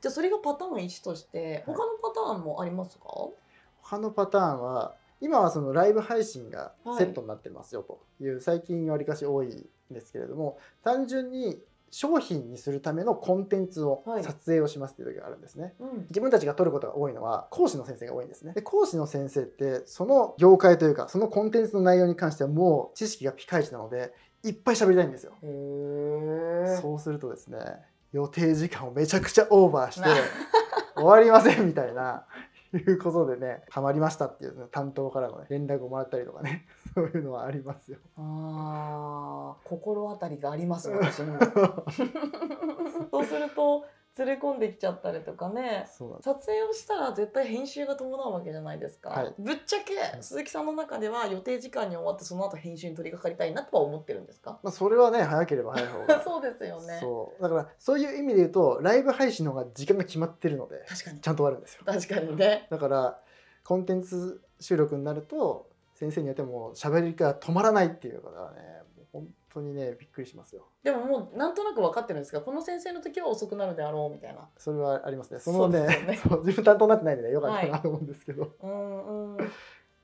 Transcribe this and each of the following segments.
じゃあそれがパターン1として他のパターンもありますか、他のパターンは今はそのライブ配信がセットになってますよという最近わりかし多いんですけれども単純に商品にするためのコンテンツをはい撮影をしますっていう時があるんですね。うん自分たちが取ることが多いのは講師の先生が多いんですね。で講師の先生ってその業界というかそのコンテンツの内容に関してはもう知識がピカイチなのでいっぱい喋りたいんですよ。そうするとですね予定時間をめちゃくちゃオーバーして終わりませんみたいないうことでねハマりましたっていう担当からの、ね、連絡をもらったりとかね そういうのはありますよ。あー心当たりがあります私にも そうすると連れ込んできちゃったりとかね。撮影をしたら絶対編集が伴うわけじゃないですか、はい。ぶっちゃけ鈴木さんの中では予定時間に終わってその後編集に取り掛かりたいなとは思ってるんですか？まあ、それはね早ければ早い方が そうですよね。そう。だからそういう意味で言うとライブ配信の方が時間が決まってるので確かに。ちゃんと終わるんですよ。確かにね。だからコンテンツ収録になると先生によっても喋りが止まらないっていう方はねもう本当にねびっくりしますよ。でももうなんとなく分かってるんですがこの先生の時は遅くなるであろうみたいな。それはありますね。そのねそねそう自分担当になってないんでねよかったなと思うんですけど、うん。うん。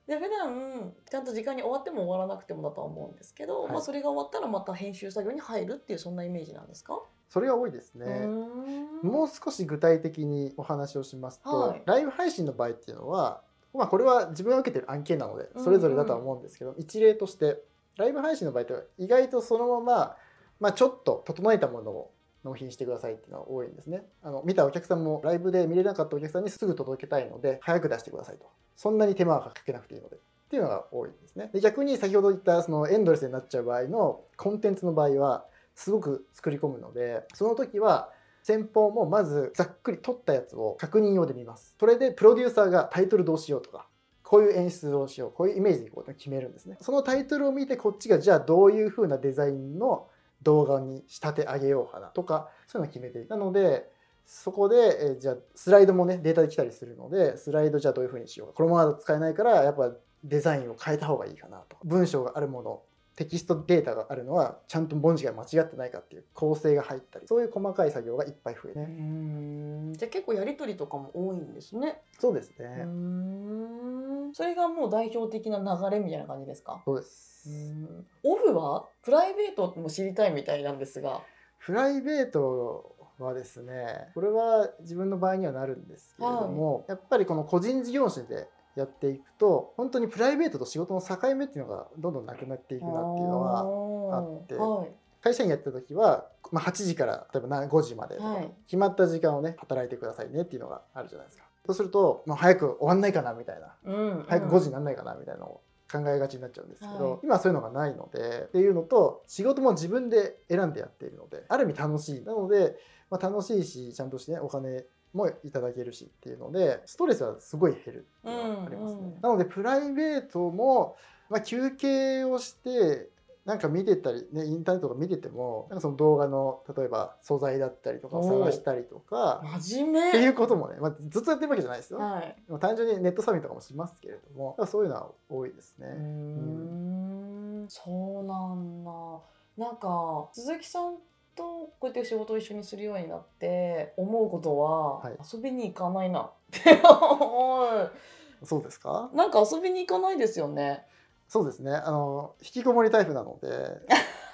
で普段ちゃんと時間に終わっても終わらなくてもだとは思うんですけど、はい。まあ、それが終わったらまた編集作業に入るっていうそんなイメージなんですか、それが多いですうね、もう少し具体的にお話をしますと、はい。ライブ配信の場合っていうのは、まあ、これは自分が受けてる案件なのでそれぞれだとは思うんですけど、一例としてライブ配信の場合って意外とそのまま、まあ、ちょっと整えたものを納品してくださいっていうのが多いんですね。あの見たお客さんもライブで見れなかったお客さんにすぐ届けたいので早く出してくださいと。そんなに手間はかけなくていいのでっていうのが多いんですね。で逆に先ほど言ったそのエンドレスになっちゃう場合のコンテンツの場合はすごく作り込むのでその時は先方もまずざっくり撮ったやつを確認用で見ます。それでプロデューサーがタイトルどうしようとかこういう演出をしようこういうイメージでいこうと決めるんですね。そのタイトルを見てこっちがじゃあどういう風なデザインの動画に仕立て上げようかなとかそういうのを決めていく。なのでそこで、えーじゃあスライドもねデータで来たりするのでスライドじゃあどういう風にしようか。このままだと使えないからやっぱデザインを変えた方がいいかなと。文章があるものテキストデータがあるのはちゃんと文字が間違ってないかっていう構成が入ったりそういう細かい作業がいっぱい増えうーね、ん。じゃあ結構やり取りとかも多いんですね。そうですね、ん。それがもう代表的な流れみたいな感じですか？そうです、うオフはプライベートも知りたいみたいなんですが。プライベートはですねこれは自分の場合にはなるんですけれども、やっぱりこの個人事業主でやっていくと本当にプライベートと仕事の境目っていうのがどんどんなくなっていくなっていうのははあってはい。会社員やってた時は、まあ、8時から例えばな5時までとか、はい。決まった時間をね働いてくださいねっていうのがあるじゃないですか。そうすると、まあ、早く終わんないかなみたいなうん早く5時になんないかなみたいなのを考えがちになっちゃうんですけど、はい。今はそういうのがないのでっていうのと仕事も自分で選んでやっているのである意味楽しい。なので、まあ、楽しいしちゃんとして、ね、お金もいただけるしっていうのでストレスはすごい減るっていうのがありますね、うんうん。なのでプライベートも、まあ、休憩をしてなんか見てたり、ね、インターネットとか見ててもなんかその動画の例えば素材だったりとかを探したりとか真面目。っていうこともね、まあ、ずっとやってるわけじゃないですよ。はい。まあ単純にネットサミットとかもしますけれどもそういうのは多いですね。うーん。そうなんだ。なんか鈴木さんとこうやって仕事を一緒にするようになって思うことは、はい。遊びに行かないなって 思う。そうですか？なんか遊びに行かないですよね。そうですね。あの引きこもりタイプなので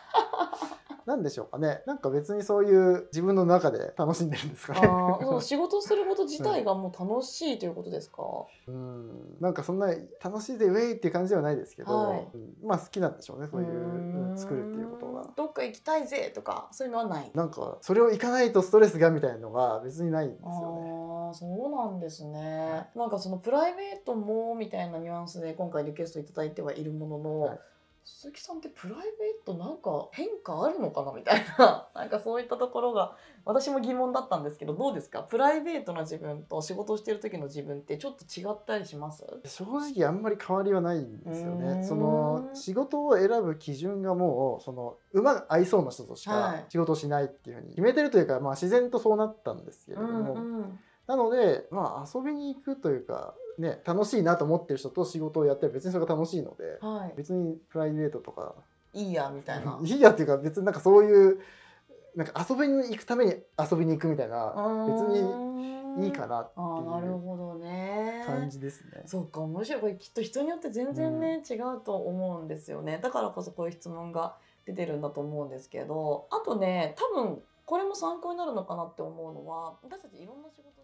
なんでしょうかね。なんか別にそういう自分の中で楽しんでるんですかあね。ー そう仕事すること自体がもう楽しいということですか、うん。なんかそんな楽しいでウェイっていう感じではないですけど、はい。うん。まあ好きなんでしょうねそういううん作るっていうことが。どっか行きたいぜとかそういうのはない。なんかそれを行かないとストレスがみたいなのが別にないんですよね。そうなんですね。なんかそのプライベートもみたいなニュアンスで今回リクエストいただいてはいるものの、はい鈴木さんってプライベートなんか変化あるのかなみたいな。なんかそういったところが私も疑問だったんですけどどうですか？プライベートな自分と仕事をしてる時の自分ってちょっと違ったりします？正直あんまり変わりはないんですよね。その仕事を選ぶ基準がもうその馬が合いそうな人としはいか仕事をしないっていうふうに決めてるというか、まあ、自然とそうなったんですけれども、んなので、まあ、遊びに行くというか、ね、楽しいなと思ってる人と仕事をやって別にそれが楽しいのではい、別にプライベートとかいいやみたいな。いいやっていうか別になんかそういうなんか遊びに行くために遊びに行くみたいな別にいいかなってあーなるいうほどね。感じですね。そうか面白い。これきっと人によって全然ね、違うと思うんですよね。だからこそこういう質問が出てるんだと思うんですけどあとね多分これも参考になるのかなって思うのは私たちいろんな仕事